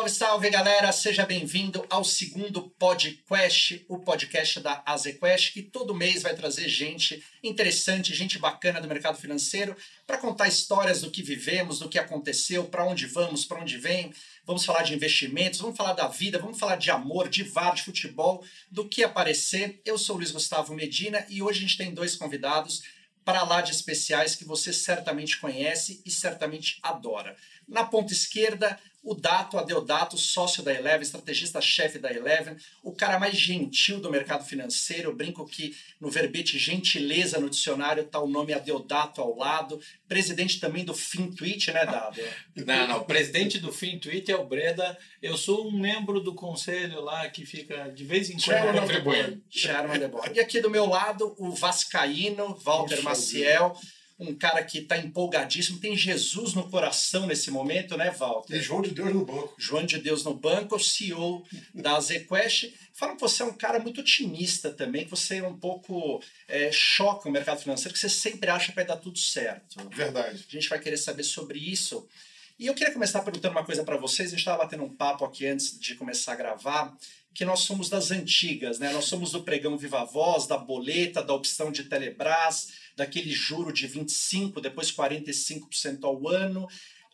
Salve, salve galera, seja bem-vindo ao segundo podcast, o podcast da AZQuest, que todo mês vai trazer gente interessante, gente bacana do mercado financeiro, para contar histórias do que vivemos, do que aconteceu, para onde vamos, para onde vem. Vamos falar de investimentos, vamos falar da vida, vamos falar de amor, de VAR, de futebol, do que aparecer. Eu sou o Luiz Gustavo Medina e hoje a gente tem dois convidados para lá de especiais que você certamente conhece e certamente adora. Na ponta esquerda, o Dato Adeodato, sócio da Eleven, estrategista-chefe da Eleven, o cara mais gentil do mercado financeiro. Eu brinco que no verbete gentileza no dicionário está o nome Adeodato ao lado. Presidente também do FinTwitch, né, Dado? Não, não. Presidente do FinTwitch é o Breda. Eu sou um membro do conselho lá que fica de vez em quando contribuindo. E aqui do meu lado, o Vascaíno, Walter Maciel um cara que está empolgadíssimo, tem Jesus no coração nesse momento, né, Walter? E João de Deus no banco. João de Deus no banco, CEO da ZQuest. Fala que você é um cara muito otimista também, que você é um pouco é, choca o mercado financeiro, que você sempre acha que vai dar tudo certo. Verdade. A gente vai querer saber sobre isso. E eu queria começar perguntando uma coisa para vocês. A gente estava batendo um papo aqui antes de começar a gravar, que nós somos das antigas, né? Nós somos do pregão Viva Voz, da boleta, da opção de Telebrás, daquele juro de 25%, depois 45% ao ano.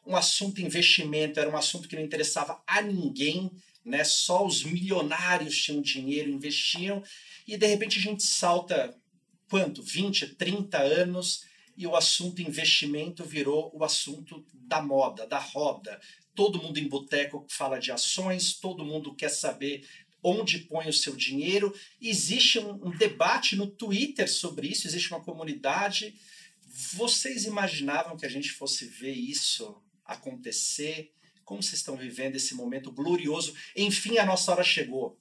Um assunto investimento era um assunto que não interessava a ninguém, né? Só os milionários tinham dinheiro, investiam, e de repente a gente salta quanto? 20, 30 anos e o assunto investimento virou o assunto da moda, da roda. Todo mundo em boteco fala de ações, todo mundo quer saber onde põe o seu dinheiro. Existe um, um debate no Twitter sobre isso, existe uma comunidade. Vocês imaginavam que a gente fosse ver isso acontecer? Como vocês estão vivendo esse momento glorioso? Enfim, a nossa hora chegou.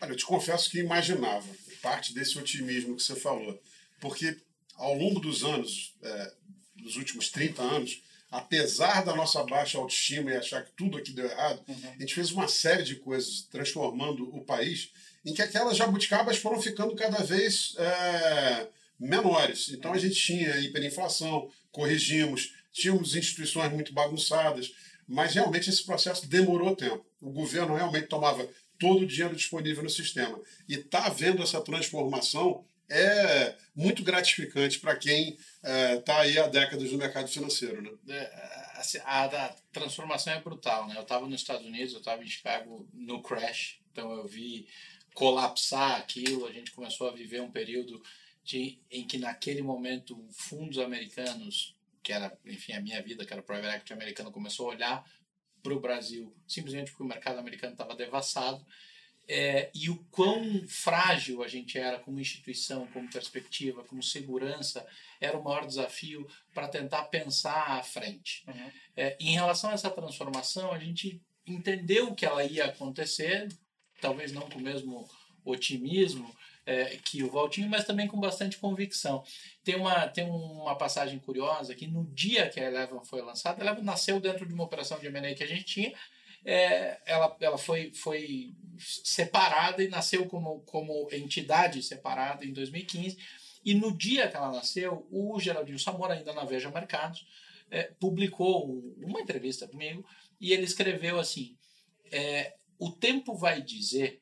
Olha, eu te confesso que imaginava parte desse otimismo que você falou. Porque ao longo dos anos, é, dos últimos 30 anos, apesar da nossa baixa autoestima e achar que tudo aqui deu errado, uhum. a gente fez uma série de coisas transformando o país em que aquelas jabuticabas foram ficando cada vez é, menores. Então a gente tinha hiperinflação, corrigimos, tínhamos instituições muito bagunçadas, mas realmente esse processo demorou tempo. O governo realmente tomava todo o dinheiro disponível no sistema. E está havendo essa transformação é muito gratificante para quem está é, aí há décadas no mercado financeiro. Né? É, assim, a, a, transformação é brutal. Né? Eu estava nos Estados Unidos, eu estava em Chicago no crash, então eu vi colapsar aquilo, a gente começou a viver um período de, em que naquele momento fundos americanos, que era, enfim, a minha vida, que era private equity americano, começou a olhar para o Brasil simplesmente porque o mercado americano estava devassado é, e o quão frágil a gente era como instituição, como perspectiva, como segurança, era o maior desafio para tentar pensar à frente. Uhum. É, em relação a essa transformação, a gente entendeu que ela ia acontecer, talvez não com o mesmo otimismo é, que o Valtinho, mas também com bastante convicção. Tem uma, tem uma passagem curiosa que no dia que a Eleven foi lançada, a Eleven nasceu dentro de uma operação de M&A que a gente tinha, é, ela, ela foi, foi separada e nasceu como, como entidade separada em 2015. E no dia que ela nasceu, o Geraldinho Samora, ainda na Veja Mercados, é, publicou uma entrevista comigo e ele escreveu assim: é, O tempo vai dizer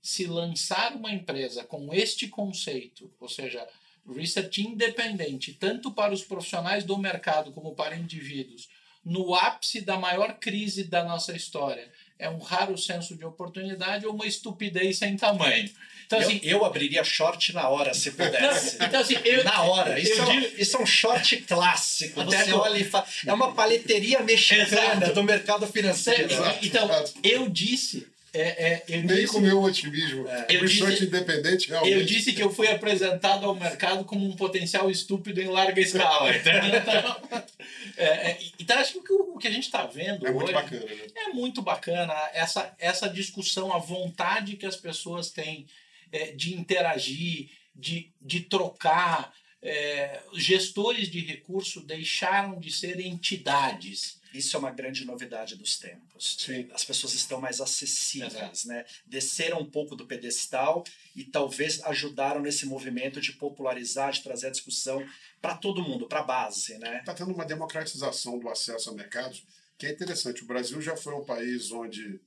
se lançar uma empresa com este conceito, ou seja, research independente, tanto para os profissionais do mercado como para indivíduos, no ápice da maior crise da nossa história. É um raro senso de oportunidade ou uma estupidez sem tamanho. Então, assim, eu, eu abriria short na hora, se pudesse. então, assim, eu, na hora. Isso, é, digo, isso é um short clássico. Você olha e fala. É uma paleteria mexicana Exato. do mercado financeiro. Então, eu disse é, é, eu Nem disse, com o meu otimismo. É, eu disse, independente, realmente. Eu disse que eu fui apresentado ao mercado como um potencial estúpido em larga escala. então, é, é, então, acho que o, que a gente está vendo é hoje muito bacana, né? é muito bacana essa, essa discussão, a vontade que as pessoas têm é, de interagir, de, de trocar. É, gestores de recurso deixaram de ser entidades isso é uma grande novidade dos tempos. Sim. As pessoas estão mais acessíveis, né? Desceram um pouco do pedestal e talvez ajudaram nesse movimento de popularizar, de trazer a discussão para todo mundo, para a base, né? Está tendo uma democratização do acesso a mercados que é interessante. O Brasil já foi um país onde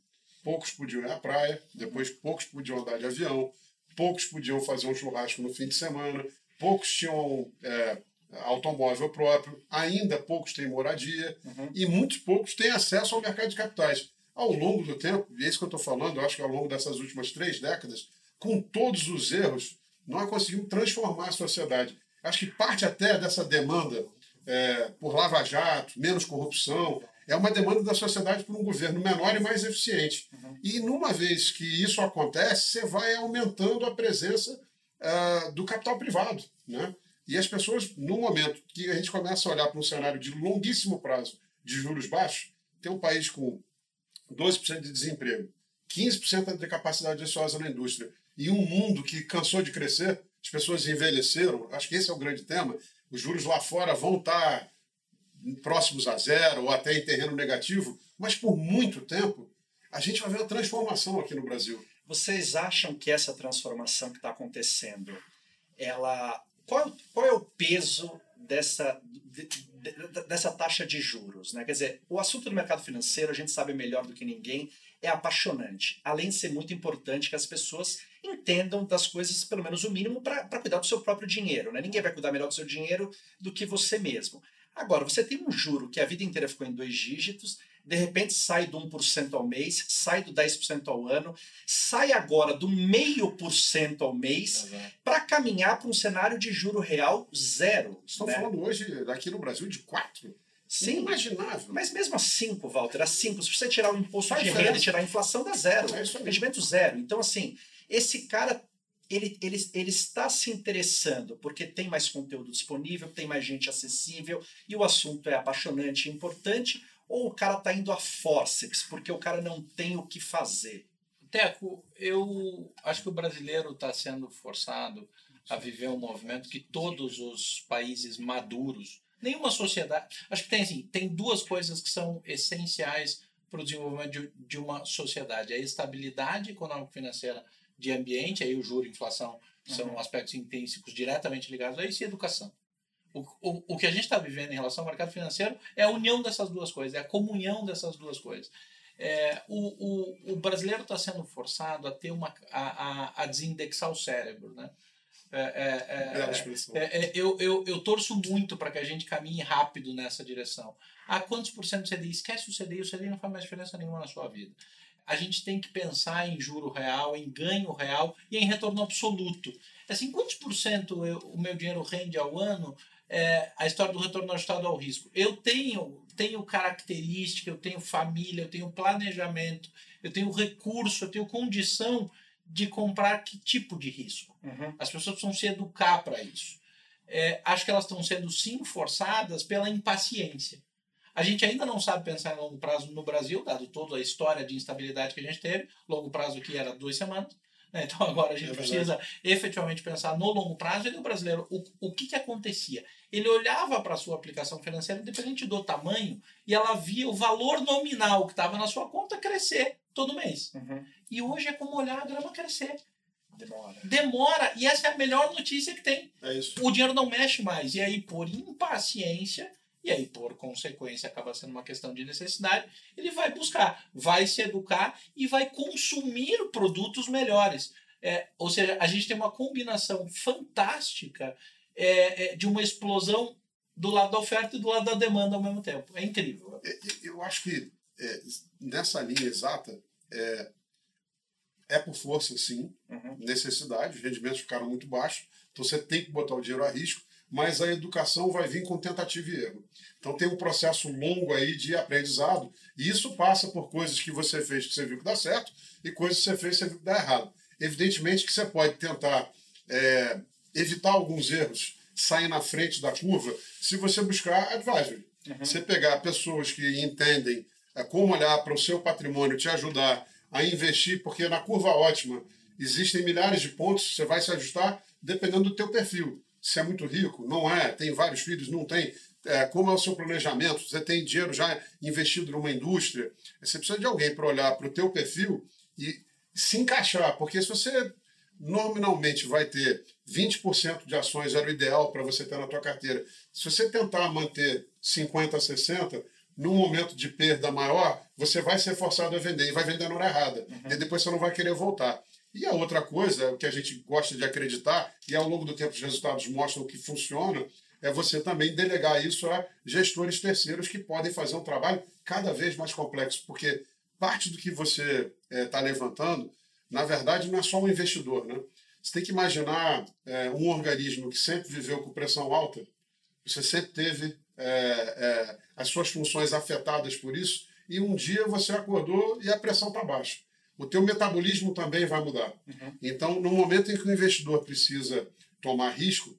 poucos podiam ir à praia, depois poucos podiam andar de avião, poucos podiam fazer um churrasco no fim de semana, poucos tinham é, automóvel próprio, ainda poucos têm moradia Uhum. e muitos poucos têm acesso ao mercado de capitais. Ao longo do tempo, e é isso que eu estou falando, eu acho que ao longo dessas últimas três décadas, com todos os erros, nós conseguimos transformar a sociedade. Acho que parte até dessa demanda é, por lava-jato, menos corrupção, é uma demanda da sociedade por um governo menor e mais eficiente. E numa vez que isso acontece, você vai aumentando a presença ah, do capital privado. Né? E as pessoas, no momento que a gente começa a olhar para um cenário de longuíssimo prazo de juros baixos, tem um país com 12% de desemprego, 15% de capacidade ociosa na indústria e um mundo que cansou de crescer, as pessoas envelheceram, acho que esse é o grande tema. Os juros lá fora vão estar próximos a zero ou até em terreno negativo, mas por muito tempo a gente vai ver uma transformação aqui no Brasil. Vocês acham que essa transformação que está acontecendo, ela qual, qual é o peso dessa, de- de- dessa taxa de juros? Né? Quer dizer, o assunto do mercado financeiro, a gente sabe melhor do que ninguém, é apaixonante. Além de ser muito importante que as pessoas entendam das coisas, pelo menos o mínimo, para cuidar do seu próprio dinheiro. Né? Ninguém vai cuidar melhor do seu dinheiro do que você mesmo. Agora, você tem um juro que a vida inteira ficou em dois dígitos, de repente sai do 1% ao mês, sai do 10% ao ano, sai agora do meio por cento ao mês para caminhar para um cenário de juro real zero. Estão né? falando hoje, aqui no Brasil, de quatro. Sim, Inimaginável. mas mesmo a 5, Walter, a 5, se você tirar o imposto Faz de renda e tirar a inflação, dá zero. É. Rendimento zero. Então, assim, esse cara, ele, ele, ele está se interessando porque tem mais conteúdo disponível, tem mais gente acessível e o assunto é apaixonante e importante, ou o cara está indo a forceps porque o cara não tem o que fazer. Teco, eu acho que o brasileiro está sendo forçado a viver um movimento que todos os países maduros, nenhuma sociedade. Acho que tem assim, tem duas coisas que são essenciais para o desenvolvimento de, de uma sociedade: a estabilidade econômico-financeira de ambiente, aí o juro e inflação são Uhum. aspectos intrínsecos diretamente ligados a isso, e educação. O, o, o que a gente está vivendo em relação ao mercado financeiro é a união dessas duas coisas, é a comunhão dessas duas coisas. É, o, o, o brasileiro está sendo forçado a ter uma a, a, a desindexar o cérebro, né? É, é, é, é, é, eu, eu, eu torço muito para que a gente caminhe rápido nessa direção. Ah, quantos por cento do CDI? Esquece o CDI, o CDI não faz mais diferença nenhuma na sua vida. A gente tem que pensar em juro real, em ganho real e em retorno absoluto. Assim, quantos por cento eu- o meu dinheiro rende ao ano? É, a história do retorno ajustado ao risco. Eu tenho, tenho característica, eu tenho família, eu tenho planejamento, eu tenho recurso, eu tenho condição de comprar que tipo de risco. As pessoas precisam se educar para isso. É, acho que elas estão sendo sim forçadas pela impaciência. A gente ainda não sabe pensar em longo prazo no Brasil, dado toda a história de instabilidade que a gente teve. Longo prazo aqui era duas semanas. Né? Então agora a gente É precisa efetivamente pensar no longo prazo. E o brasileiro, o, o que, que acontecia? Ele olhava para a sua aplicação financeira, independente do tamanho, e ela via o valor nominal que estava na sua conta crescer todo mês. E hoje é como olhar a grama crescer. Demora. Demora, e essa é a melhor notícia que tem. É. O dinheiro não mexe mais. E aí, por impaciência, e aí, por consequência, acaba sendo uma questão de necessidade, ele vai buscar, vai se educar e vai consumir produtos melhores. É, ou seja, a gente tem uma combinação fantástica é, é, de uma explosão do lado da oferta e do lado da demanda ao mesmo tempo. É incrível. Eu acho que é, nessa linha exata é, é por força, sim, Uhum. necessidade, os rendimentos ficaram muito baixos, então você tem que botar o dinheiro a risco, mas a educação vai vir com tentativa e erro. Então tem um processo longo aí de aprendizado, e isso passa por coisas que você fez que você viu que dá certo e coisas que você fez que você viu que dá errado. Evidentemente que você pode tentar é, evitar alguns erros, sair na frente da curva, se você buscar advisory. Você pegar pessoas que entendem é, como olhar para o seu patrimônio, te ajudar a investir, porque na curva ótima existem milhares de pontos, você vai se ajustar dependendo do teu perfil. Se é muito rico, não é, tem vários filhos, não tem. É, como é o seu planejamento? Você tem dinheiro já investido numa indústria? Você precisa de alguém para olhar para o teu perfil e se encaixar, porque se você nominalmente vai ter 20% de ações era o ideal para você ter na tua carteira. Se você tentar manter 50, 60, num momento de perda maior, você vai ser forçado a vender e vai vender na hora errada. Uhum. E depois você não vai querer voltar. E a outra coisa, o que a gente gosta de acreditar, e ao longo do tempo os resultados mostram que funciona, é você também delegar isso a gestores terceiros que podem fazer um trabalho cada vez mais complexo, porque parte do que você está eh, é, levantando, na verdade, não é só um investidor. Né? Você tem que imaginar é, um organismo que sempre viveu com pressão alta, você sempre teve é, as suas funções afetadas por isso, e um dia você acordou e a pressão está baixa. O teu metabolismo também vai mudar. Uhum. Então, no momento em que o investidor precisa tomar risco,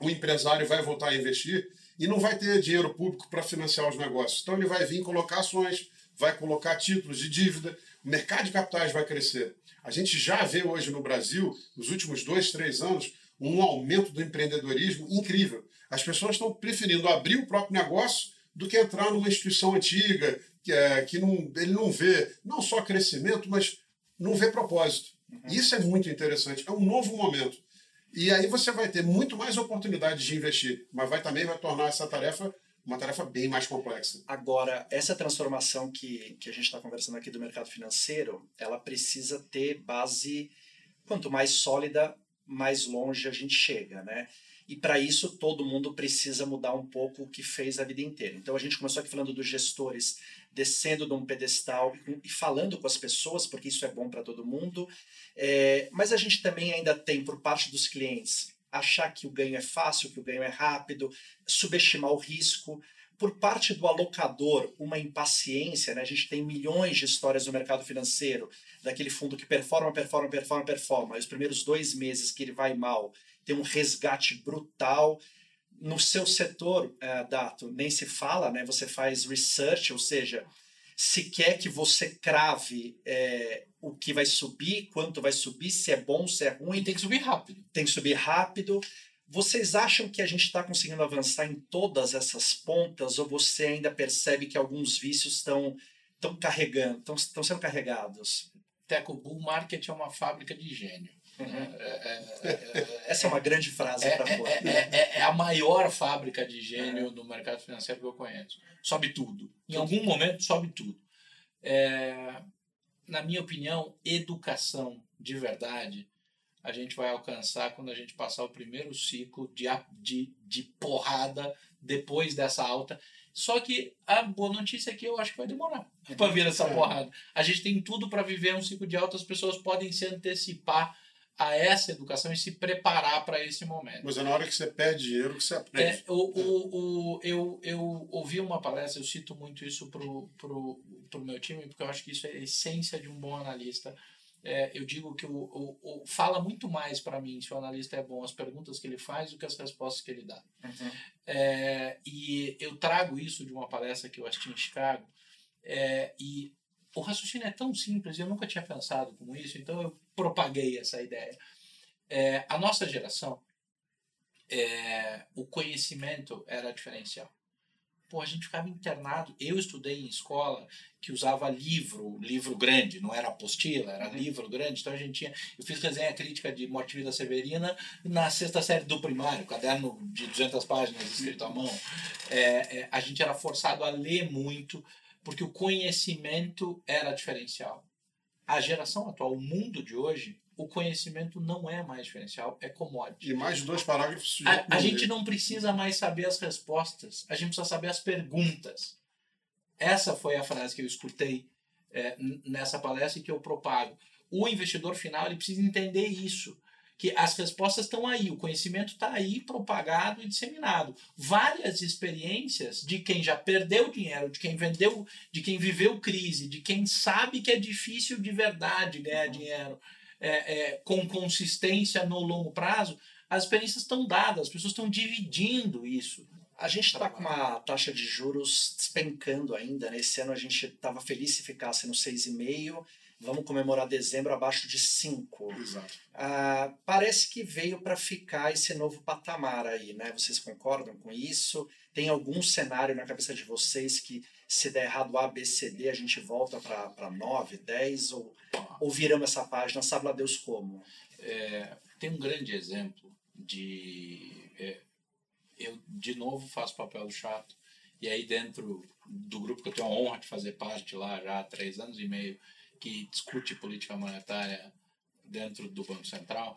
o empresário vai voltar a investir e não vai ter dinheiro público para financiar os negócios. Então, ele vai vir colocar ações, vai colocar títulos de dívida, o mercado de capitais vai crescer. A gente já vê hoje no Brasil, nos últimos dois, três anos, um aumento do empreendedorismo incrível. As pessoas estão preferindo abrir o próprio negócio do que entrar numa instituição antiga, que, é, que não, ele não vê não só crescimento, mas não vê propósito. Uhum. Isso é muito interessante. É um novo momento. E aí você vai ter muito mais oportunidades de investir, mas vai também vai tornar essa tarefa uma tarefa bem mais complexa. Agora, essa transformação que, que a gente está conversando aqui do mercado financeiro, ela precisa ter base, quanto mais sólida, mais longe a gente chega, né? E para isso todo mundo precisa mudar um pouco o que fez a vida inteira. Então a gente começou aqui falando dos gestores descendo de um pedestal e falando com as pessoas, porque isso é bom para todo mundo. É, mas a gente também ainda tem, por parte dos clientes, achar que o ganho é fácil, que o ganho é rápido, subestimar o risco. Por parte do alocador, uma impaciência, né? a gente tem milhões de histórias no mercado financeiro, daquele fundo que performa, performa, performa, performa. E os primeiros dois meses que ele vai mal, tem um resgate brutal no seu setor, uh, Dato, nem se fala, né? Você faz research, ou seja, se quer que você crave é, o que vai subir, quanto vai subir, se é bom, se é ruim. Tem que subir rápido. Tem que subir rápido. Vocês acham que a gente está conseguindo avançar em todas essas pontas ou você ainda percebe que alguns vícios estão estão carregando, estão sendo carregados? Teco, o bull market é uma fábrica de gênio. É, é, é, Essa é uma grande frase é, para fora. É, a maior fábrica de gênio do mercado financeiro que eu conheço. Sobe tudo. Em algum momento, sobe tudo. na minha opinião, educação de verdade a gente vai alcançar quando a gente passar o primeiro ciclo de, de, de porrada depois dessa alta. Só que a boa notícia é que eu acho que vai demorar para vir essa porrada. A gente tem tudo para viver um ciclo de alta, as pessoas podem se antecipar a essa educação e se preparar para esse momento. Mas é na hora que você perde dinheiro que você aprende. É, o, o, o, eu, eu ouvi uma palestra, eu cito muito isso para o pro, pro meu time, porque eu acho que isso é a essência de um bom analista. É, eu digo que o, o, o fala muito mais para mim se o analista é bom as perguntas que ele faz do que as respostas que ele dá. Uhum. É, e eu trago isso de uma palestra que eu assisti em Chicago. É, e o raciocínio é tão simples, eu nunca tinha pensado como isso, então eu propaguei essa ideia. É, a nossa geração, é, o conhecimento era diferencial. Pô, a gente ficava internado. Eu estudei em escola que usava livro, livro grande, não era apostila, era uhum. livro grande. Então a gente tinha. Eu fiz resenha crítica de Morte Vida Severina na sexta série do primário, caderno de 200 páginas escrito à mão. É, é, a gente era forçado a ler muito, porque o conhecimento era diferencial. A geração atual, o mundo de hoje, o conhecimento não é mais diferencial, é commodity. E mais de dois parágrafos. A, a gente não precisa mais saber as respostas, a gente precisa saber as perguntas. Essa foi a frase que eu escutei é, nessa palestra e que eu propago. O investidor final ele precisa entender isso que as respostas estão aí, o conhecimento está aí propagado e disseminado. Várias experiências de quem já perdeu dinheiro, de quem vendeu, de quem viveu crise, de quem sabe que é difícil de verdade ganhar dinheiro é, é, com consistência no longo prazo, as experiências estão dadas, as pessoas estão dividindo isso. A gente está com uma taxa de juros despencando ainda. Nesse né? ano a gente estava feliz se ficasse no 6,5 Vamos comemorar dezembro abaixo de 5. Exato. Ah, parece que veio para ficar esse novo patamar aí, né? Vocês concordam com isso? Tem algum cenário na cabeça de vocês que, se der errado A, B, C, D, a gente volta para 9, 10? Ou, ou viramos essa página, sabe lá Deus como? É, tem um grande exemplo de. É, eu, de novo, faço papel do chato E aí, dentro do grupo que eu tenho a honra de fazer parte lá já há três anos e meio, que discute política monetária dentro do Banco Central,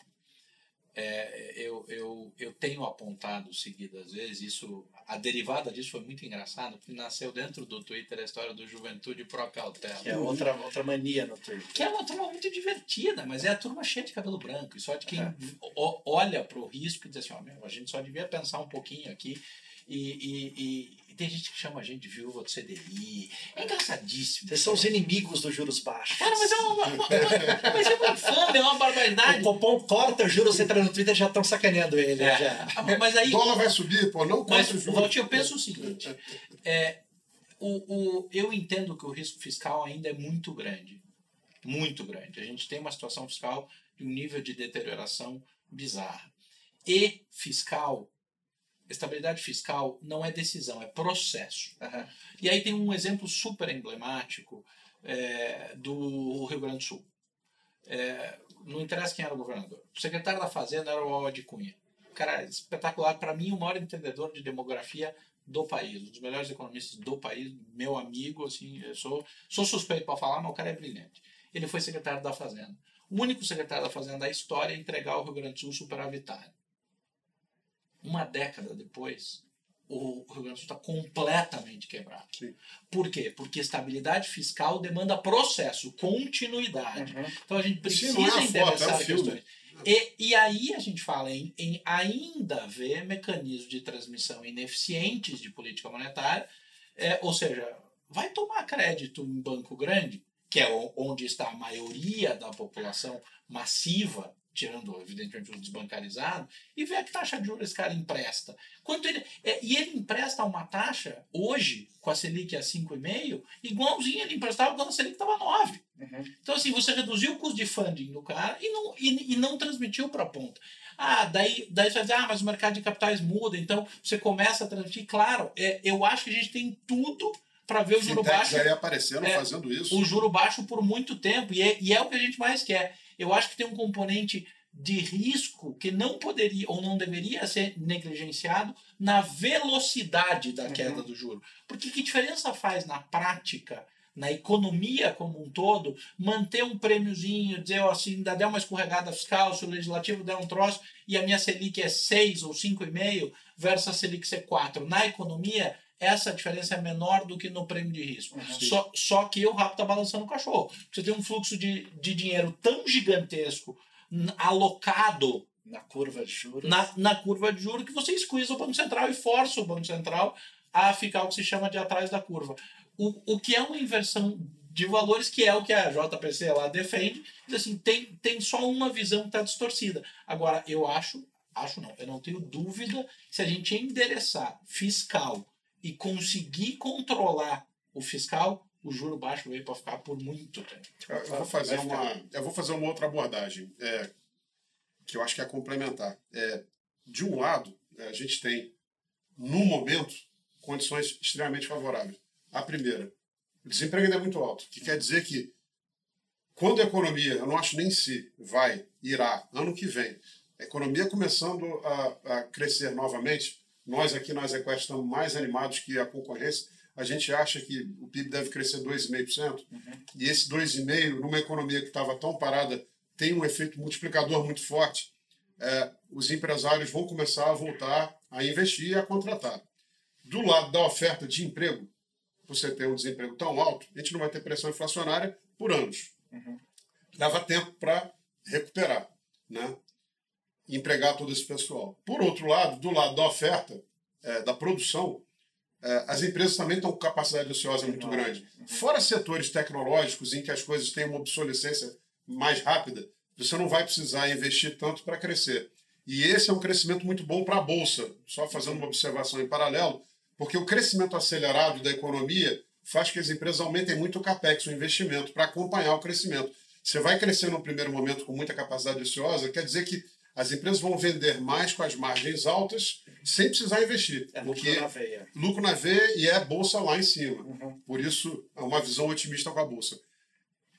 é, eu, eu, eu tenho apontado seguidas vezes, isso, a derivada disso foi muito engraçado, porque nasceu dentro do Twitter a história do Juventude Pro Cautela. Que é outra, outra mania no Twitter. Que é uma turma muito divertida, mas é a turma cheia de cabelo branco. E só de quem é. olha para o risco e diz assim, ó, meu, a gente só devia pensar um pouquinho aqui e, e, e, e, tem gente que chama a gente de viúva do CDI. É engraçadíssimo. Vocês são os inimigos dos juros baixos. Cara, mas é uma, uma, uma mas é uma infame, é uma barbaridade. O Popom corta os juros, você entra no Twitter já estão sacaneando ele. É. Já. Ah, mas aí, o dólar vai subir, pô, não corta os juros. Valtinho, eu penso o seguinte. É, o, o, eu entendo que o risco fiscal ainda é muito grande. Muito grande. A gente tem uma situação fiscal de um nível de deterioração bizarra. E fiscal estabilidade fiscal não é decisão, é processo. Uhum. E aí tem um exemplo super emblemático é, do Rio Grande do Sul. É, não interessa quem era o governador. O secretário da Fazenda era o Aldi Cunha. Cara, espetacular. Para mim, o maior entendedor de demografia do país, um dos melhores economistas do país, meu amigo, assim, sou, sou suspeito para falar, mas o cara é brilhante. Ele foi secretário da Fazenda. O único secretário da Fazenda da história a entregar o Rio Grande do Sul superavitário uma década depois, o Rio Grande do Sul está completamente quebrado. Sim. Por quê? Porque estabilidade fiscal demanda processo, continuidade. Uhum. Então a gente precisa Sim, é endereçar é questões. E, e aí a gente fala em, em ainda ver mecanismos de transmissão ineficientes de política monetária, é, ou seja, vai tomar crédito em banco grande, que é onde está a maioria da população massiva tirando evidentemente o desbancarizado, e ver a que taxa de juros esse cara empresta. Quanto ele, é, e ele empresta uma taxa, hoje, com a Selic a 5,5, igualzinho ele emprestava quando a Selic estava 9. Uhum. Então, assim, você reduziu o custo de funding do cara e não, e, e não transmitiu para a ponta. Ah, daí, daí você vai dizer, ah, mas o mercado de capitais muda, então você começa a transmitir. Claro, é, eu acho que a gente tem tudo para ver o juro baixo. aí aparecendo é, fazendo isso. O juro baixo por muito tempo, e é, e é o que a gente mais quer eu acho que tem um componente de risco que não poderia ou não deveria ser negligenciado na velocidade da queda uhum. do juro. Porque que diferença faz na prática, na economia como um todo, manter um prêmiozinho, dizer ó, se ainda der uma escorregada fiscal, se o legislativo der um troço e a minha Selic é 6 ou 5,5 versus a Selic ser 4. Na economia, essa diferença é menor do que no prêmio de risco. Uhum. Só, só que o rato está balançando o cachorro. Você tem um fluxo de, de dinheiro tão gigantesco alocado na curva de juros. Na, na curva de juros que você squeeza o Banco Central e força o Banco Central a ficar o que se chama de atrás da curva. O, o que é uma inversão de valores, que é o que a JPC lá defende, assim, tem, tem só uma visão que está distorcida. Agora, eu acho, acho não, eu não tenho dúvida, se a gente endereçar fiscal e conseguir controlar o fiscal, o juro baixo veio para ficar por muito tempo. Eu vou fazer, uma, eu vou fazer uma outra abordagem, é, que eu acho que é complementar. É, de um lado, é, a gente tem, no momento, condições extremamente favoráveis. A primeira, o desemprego ainda é muito alto, que quer dizer que quando a economia, eu não acho nem se vai, irá, ano que vem, a economia começando a, a crescer novamente, nós aqui na Azequest estamos mais animados que a concorrência. A gente acha que o PIB deve crescer 2,5%, uhum. e esse 2,5%, numa economia que estava tão parada, tem um efeito multiplicador muito forte. É, os empresários vão começar a voltar a investir e a contratar. Do lado da oferta de emprego, você tem um desemprego tão alto, a gente não vai ter pressão inflacionária por anos. Uhum. Leva tempo para recuperar. Né? Empregar todo esse pessoal. Por outro lado, do lado da oferta, é, da produção, é, as empresas também estão com capacidade ociosa muito grande. Fora setores tecnológicos em que as coisas têm uma obsolescência mais rápida, você não vai precisar investir tanto para crescer. E esse é um crescimento muito bom para a Bolsa, só fazendo uma observação em paralelo, porque o crescimento acelerado da economia faz que as empresas aumentem muito o capex, o investimento, para acompanhar o crescimento. Você vai crescer no primeiro momento com muita capacidade ociosa, quer dizer que as empresas vão vender mais com as margens altas sem precisar investir. É porque lucro na veia. Lucro na veia e é bolsa lá em cima. Uhum. Por isso, é uma visão otimista com a bolsa.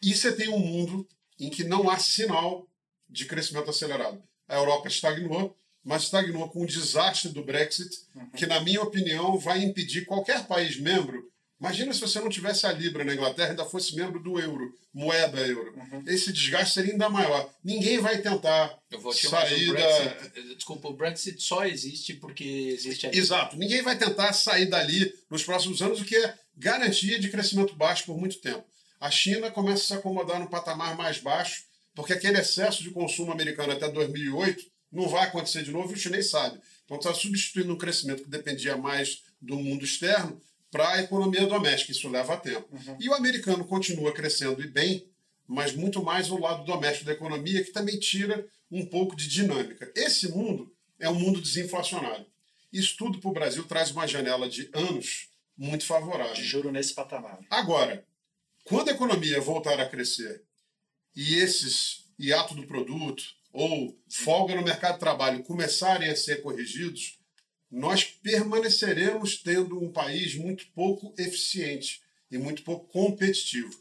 E você tem um mundo em que não há sinal de crescimento acelerado. A Europa estagnou, mas estagnou com o desastre do Brexit, que, na minha opinião, vai impedir qualquer país membro. Imagina se você não tivesse a Libra na Inglaterra e ainda fosse membro do euro, moeda euro. Esse desgaste seria ainda maior. Ninguém vai tentar sair da. Brexit. Desculpa, o Brexit só existe porque existe a Exato. Ninguém vai tentar sair dali nos próximos anos, o que é garantia de crescimento baixo por muito tempo. A China começa a se acomodar no patamar mais baixo, porque aquele excesso de consumo americano até 2008 não vai acontecer de novo e o chinês sabe. Então está substituindo um crescimento que dependia mais do mundo externo para a economia doméstica. Isso leva tempo. E o americano continua crescendo e bem, mas muito mais o lado doméstico da economia, que também tira um pouco de dinâmica. Esse mundo é um mundo desinflacionário. Isso tudo para o Brasil traz uma janela de anos muito favorável. De juro nesse patamar. Agora, quando a economia voltar a crescer e esses hiato do produto ou folga no mercado de trabalho começarem a ser corrigidos, nós permaneceremos tendo um país muito pouco eficiente e muito pouco competitivo.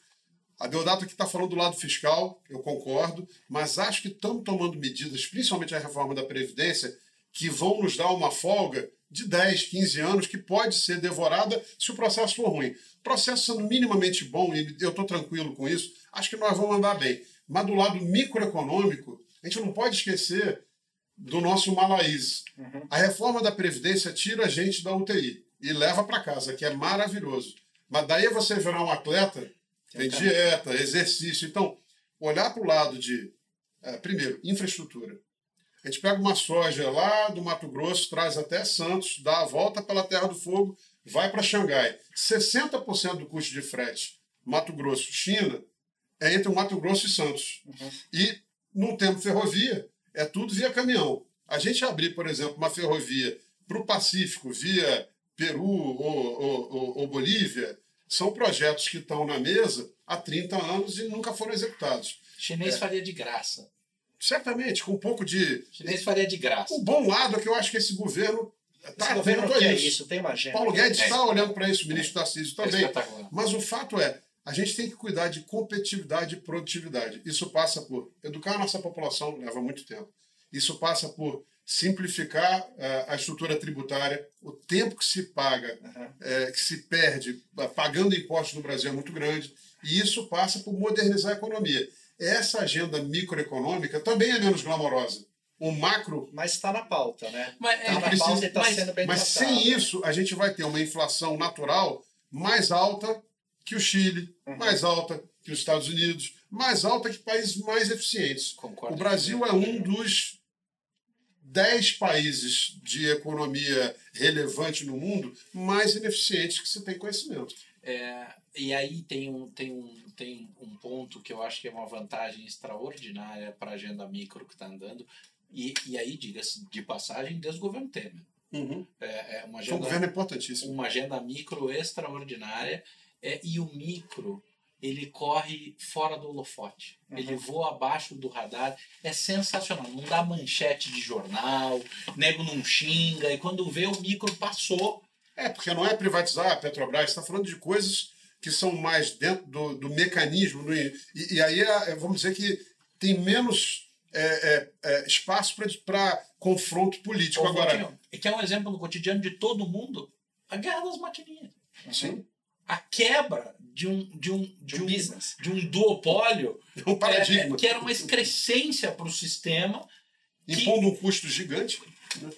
A Deodato aqui está falando do lado fiscal, eu concordo, mas acho que estamos tomando medidas, principalmente a reforma da Previdência, que vão nos dar uma folga de 10, 15 anos, que pode ser devorada se o processo for ruim. Processo sendo minimamente bom, e eu estou tranquilo com isso, acho que nós vamos andar bem. Mas do lado microeconômico, a gente não pode esquecer do nosso malaíse. A reforma da Previdência tira a gente da UTI e leva para casa, que é maravilhoso. Mas daí é você virar um atleta, tem dieta, exercício. Então, olhar para o lado de, eh, primeiro, infraestrutura. A gente pega uma soja lá do Mato Grosso, traz até Santos, dá a volta pela Terra do Fogo, vai para Xangai. 60% do custo de frete Mato Grosso, China, é entre o Mato Grosso e Santos. E não temos ferrovia, é tudo via caminhão. A gente abrir, por exemplo, uma ferrovia para o Pacífico via Peru ou, ou- ou- ou Bolívia, são projetos que estão na mesa há 30 anos e nunca foram executados. Chinês faria de graça. Certamente, com um pouco de. Chinês faria de graça. O bom lado é que eu acho que esse governo está Esse governo quer isso. isso, tem uma agenda. Paulo Guedes É. está olhando para isso, o ministro Tarcísio É também. Mas o fato é, a gente tem que cuidar de competitividade e produtividade. Isso passa por educar a nossa população, leva muito tempo. Isso passa por simplificar eh, a estrutura tributária. O tempo que se paga, Uhum. que se perde eh, pagando impostos no Brasil é muito grande. E isso passa por modernizar a economia. Essa agenda microeconômica também é menos glamourosa. O macro Mas está na pauta, né? Mas, Está é, na precisa- pauta e está mas- sendo bem Mas tratado. sem isso, a gente vai ter uma inflação natural mais alta que o Chile, Uhum. mais alta que os Estados Unidos, mais alta que países mais eficientes. Concordo O Brasil é um dos dez países de economia relevante no mundo mais ineficientes que se tem conhecimento. É, e aí tem um, tem, um, tem um ponto que eu acho que é uma vantagem extraordinária para a agenda micro que está andando. E, e aí, diga-se de passagem, desde o governo Temer. É, é uma agenda, governo é importantíssimo. uma agenda micro extraordinária. É, e o micro, ele corre fora do holofote. Ele voa abaixo do radar. É sensacional. Não dá manchete de jornal, nego não xinga. E quando vê, o micro passou. É, porque não é privatizar a Petrobras, está falando de coisas que são mais dentro do, do mecanismo. do- e, e aí, é, vamos dizer que tem menos é, é, é, espaço para confronto político. Ô, Agora, Valtinho, e que é um exemplo no cotidiano de todo mundo, a guerra das maquininhas. sim, A quebra de um, de um, De um business. de um duopólio é um paradigma. é, que era uma excrescência para o sistema. Impondo um custo gigante.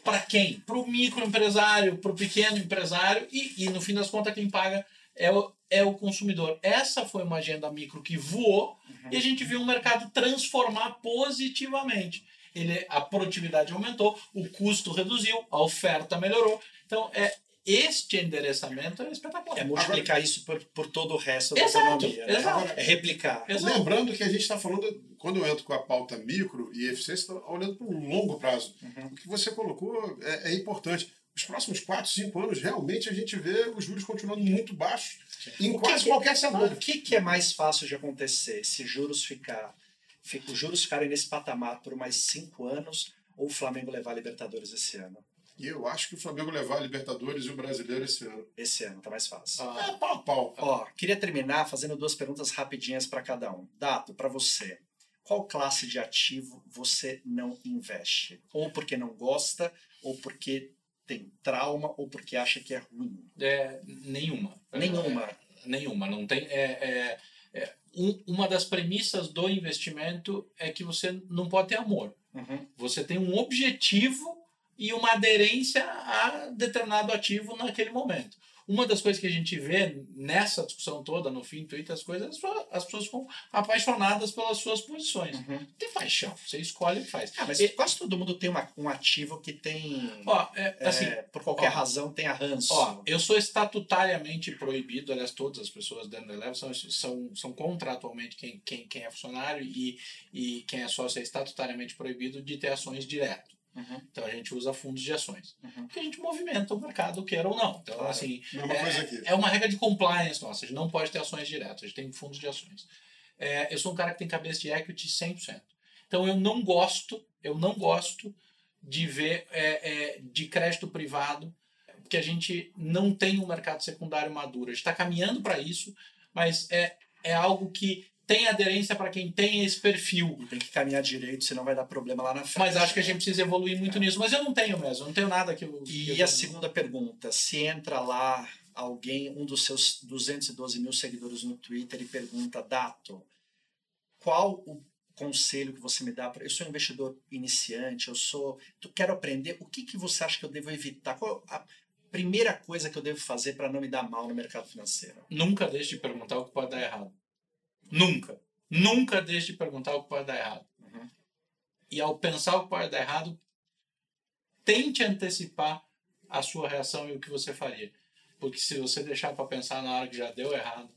Para quem? Para o microempresário, para o pequeno empresário e, e, no fim das contas, quem paga é o, é o consumidor. Essa foi uma agenda micro que voou e a gente viu o mercado transformar positivamente. Ele, a produtividade aumentou, o custo reduziu, a oferta melhorou. Então, é, este endereçamento é espetacular. É multiplicar isso por, por todo o resto da Exato, economia. Né? exato. É replicar. Exato. Lembrando que a gente está falando, quando eu entro com a pauta micro e eficiência, está olhando para um longo prazo. O que você colocou é, é importante. Os próximos 4, 5 anos, realmente, a gente vê os juros continuando muito baixos em O quase que- qualquer cenário. O que, que é mais fácil de acontecer? Se juros ficar, fi- os juros ficarem nesse patamar por mais cinco anos ou o Flamengo levar a Libertadores esse ano? E eu acho que o Flamengo levar a Libertadores e o Brasileiro esse ano. Esse ano tá mais fácil. Ah, É pau a pau. Ó, queria terminar fazendo duas perguntas rapidinhas para cada um. Dato, para você. qual classe de ativo você não investe? Ou porque não gosta, ou porque tem trauma, ou porque acha que é ruim? É, nenhuma. Nenhuma. É, nenhuma. Não tem. É, é, é, um, uma das premissas do investimento é que você não pode ter amor. Uhum. Você tem um objetivo e uma aderência a determinado ativo naquele momento. Uma das coisas que a gente vê nessa discussão toda, no fim, Twitter, as coisas, as pessoas ficam apaixonadas pelas suas posições. Uhum. Tem paixão, você escolhe e faz. Ah, mas E- quase todo mundo tem uma- um ativo que tem. Ó, é, é, assim, por qualquer ó, razão, tem a ranço. Ó, eu sou estatutariamente proibido, aliás, todas as pessoas dentro da Eleven são, são, são contratualmente quem, quem, quem é funcionário e, e quem é sócio é estatutariamente proibido de ter ações direto. Uhum. Então a gente usa fundos de ações. Uhum. Porque a gente movimenta o mercado, queira ou não. Então, Claro. assim, é, aqui. é uma regra de compliance nossa. A gente não pode ter ações diretas, a gente tem fundos de ações. É, eu sou um cara que tem cabeça de equity 100%. Então eu não gosto, eu não gosto de ver é, é, de crédito privado, porque a gente não tem um mercado secundário maduro. A gente está caminhando para isso, mas é, é algo que tem aderência para quem tem esse perfil. E tem que caminhar direito, senão vai dar problema lá na frente. Mas acho que a gente precisa evoluir muito nisso. Mas eu não tenho mesmo, eu não tenho nada que eu. que E eu- a segunda pergunta: se entra lá alguém, um dos seus 212 mil seguidores no Twitter, e pergunta, Dato, qual o conselho que você me dá? pra- Eu sou um investidor iniciante, eu sou. Tu quero aprender. O que, que você acha que eu devo evitar? Qual a primeira coisa que eu devo fazer para não me dar mal no mercado financeiro? Nunca deixe de perguntar o que pode dar errado. Nunca. Nunca deixe de perguntar o que pode dar errado. Uhum. E ao pensar o que pode dar errado, tente antecipar a sua reação e o que você faria. Porque se você deixar para pensar na hora que já deu errado,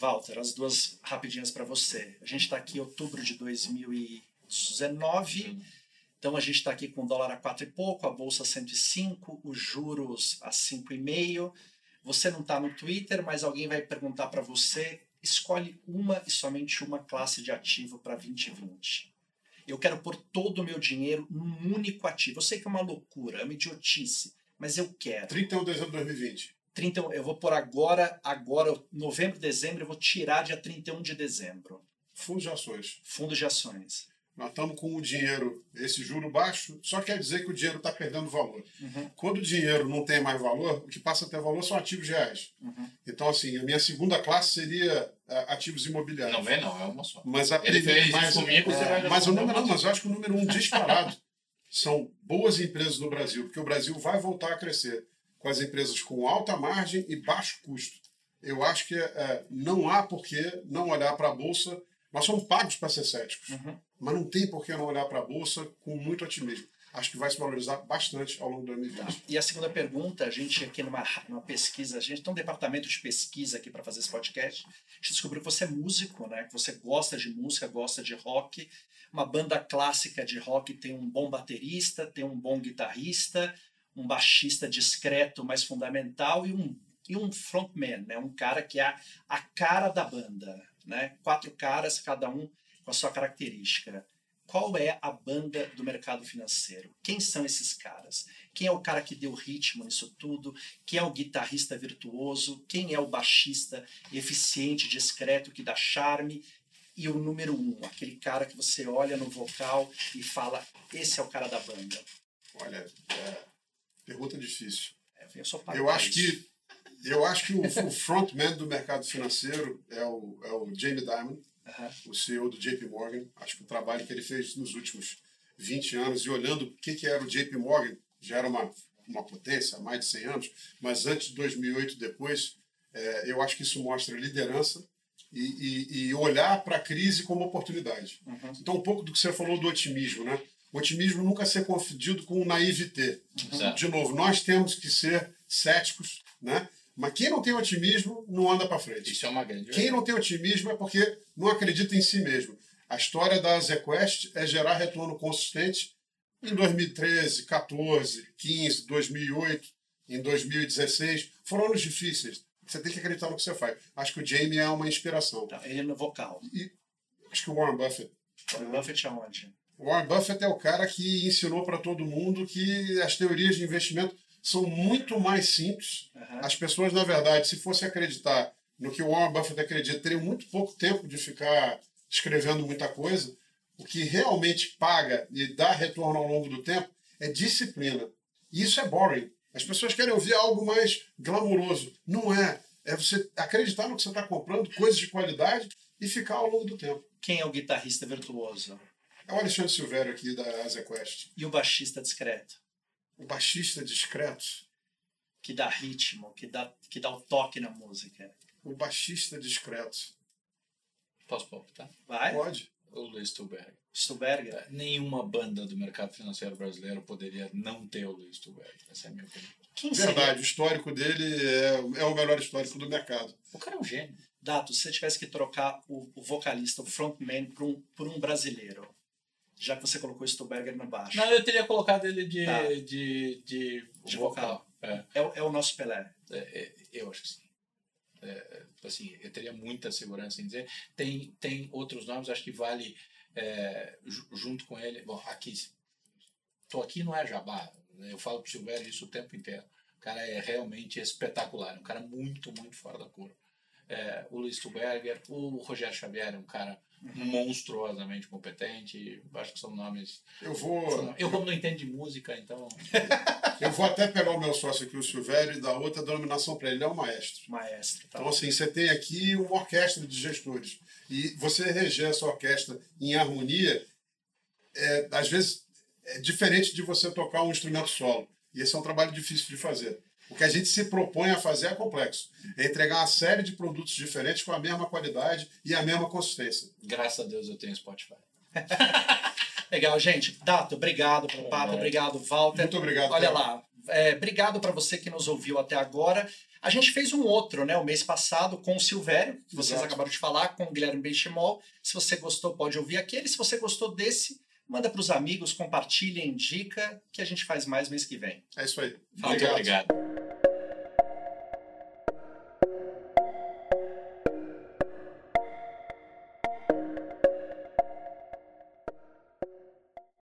Walter, as duas rapidinhas para você. A gente está aqui em outubro de 2019. Então a gente está aqui com o dólar a 4 e pouco, a bolsa a 105, os juros a 5,5. Você não está no Twitter, mas alguém vai perguntar para você: escolhe uma e somente uma classe de ativo para 2020. Eu quero pôr todo o meu dinheiro num único ativo. Eu sei que é uma loucura, é uma idiotice, mas eu quero. 31 de dezembro de 2020. 30, eu vou pôr agora, agora, novembro, dezembro, eu vou tirar dia 31 de dezembro. Fundos de ações. Fundos de ações. Nós estamos com o dinheiro, esse juro baixo, só quer dizer que o dinheiro está perdendo valor. Uhum, Quando o dinheiro não tem mais valor, o que passa a ter valor são ativos reais. uhum. Então, assim, a minha segunda classe seria ah, ativos imobiliários. não vem não, é uma só. Mas a Ele primeira- fez isso mas, comigo, você vai é, mas o número, uma mas eu acho que o número um disparado são boas empresas no Brasil, porque o Brasil vai voltar a crescer com as empresas com alta margem e baixo custo. Eu acho que é, não há por que não olhar para a bolsa. Nós somos pagos para ser céticos, Uhum. Mas não tem por que não olhar para a bolsa com muito otimismo. Acho que vai se valorizar bastante ao longo de 2020. E a segunda pergunta, a gente aqui numa, numa pesquisa, a gente tem um departamento de pesquisa aqui para fazer esse podcast. A gente descobriu que você é músico, né? Que você gosta de música, gosta de rock. Uma banda clássica de rock tem um bom baterista, tem um bom guitarrista, um baixista discreto, mas fundamental e um e um frontman, né? Um cara que é a cara da banda, né? Quatro caras, cada um com a sua característica. Qual é a banda do mercado financeiro? Quem são esses caras? Quem é o cara que deu ritmo nisso tudo? Quem é o guitarrista virtuoso? Quem é o baixista eficiente, discreto, que dá charme? E o número um, aquele cara que você olha no vocal e fala: esse é o cara da banda. Olha, é, pergunta difícil. É, eu sou Eu acho isso. que eu acho que o, o frontman do mercado financeiro é o, é o Jamie Dimon, Aham. o CEO do JP Morgan. Acho que o trabalho que ele fez nos últimos 20 anos e olhando o que, que era o JP Morgan, já era uma, uma potência há mais de 100 anos, mas antes de 2008 e depois, é, eu acho que isso mostra liderança e, e, e olhar para a crise como oportunidade. Uhum. Então, um pouco do que você falou do otimismo, né? O otimismo nunca ser confundido com naivete. Certo. De novo, nós temos que ser céticos, né? Mas quem não tem otimismo não anda para frente. Isso é uma grande Quem não tem otimismo é porque não acredita em si mesmo. A história da ZQuest é gerar retorno consistente em 2013, 14, 15, 2008, em 2016. Foram anos difíceis. Você tem que acreditar no que você faz. Acho que o Jamie é uma inspiração. Tá, ele no vocal. Acho que o Warren Buffett. Warren Buffett aonde? O Warren Buffett é o cara que ensinou para todo mundo que as teorias de investimento são muito mais simples. Aham. As pessoas, na verdade, se fosse acreditar no que o Warren Buffett acredita, teriam muito pouco tempo de ficar escrevendo muita coisa, o que realmente paga e dá retorno ao longo do tempo é disciplina. E isso é boring. As pessoas querem ouvir algo mais glamouroso. Não é. É você acreditar no que você está comprando, coisas de qualidade, e ficar ao longo do tempo. Quem é o guitarrista virtuoso? É o Alexandre Silvério aqui da Asia Quest. E o baixista discreto? O baixista discreto. Que dá ritmo, que dá, que dá o toque na música. O baixista discreto. Posso palpitar? Vai? Pode. O Luiz Stuberg. Stuberger? Nenhuma banda do mercado financeiro brasileiro poderia não ter o Luiz Stuberg. Essa é a minha opinião. Quem Verdade, seria? o histórico dele é, é o melhor histórico do mercado. O cara é um gênio. Dato, se você tivesse que trocar o, o vocalista, o frontman, por um, por um brasileiro, já que você colocou o Stuberger no baixo, Não, eu teria colocado ele de, Tá. de, de, De vocal. É, é, o- é o nosso Pelé. é, é, eu acho que sim. É, assim, eu teria muita segurança em dizer. Tem, tem outros nomes, acho que vale é, ju- junto com ele. Bom, aqui, tô aqui não é jabá. né? Eu falo pro Silvério isso o tempo inteiro. O cara é realmente espetacular, é um cara muito, muito fora da curva. É, o Luiz Stuberger, o Rogério Xavier é um cara monstruosamente competente. Acho que são nomes. Eu vou, Eu, como não entendo de música, então. eu vou até pegar o meu sócio aqui, o Silvério, e dar outra denominação para ele. Ele é um maestro. Maestro. Tá? Então, assim, você tem aqui uma orquestra de gestores. E você reger essa orquestra em harmonia, é, às vezes, é diferente de você tocar um instrumento solo. E esse é um trabalho difícil de fazer. O que a gente se propõe a fazer é complexo. É entregar uma série de produtos diferentes com a mesma qualidade e a mesma consistência. Graças a Deus eu tenho Spotify. Legal, gente. Dato, obrigado pelo papo, É. obrigado, Walter. Muito obrigado. Olha Theo. lá, é, obrigado para você que nos ouviu até agora. A gente fez um outro, né, o mês passado, com o Silvério, que vocês Exato. acabaram de falar, com o Guilherme Benchimol. Se você gostou, pode ouvir aquele. Se você gostou desse, manda para os amigos, compartilha, indica, que a gente faz mais mês que vem. É isso aí. Muito obrigado.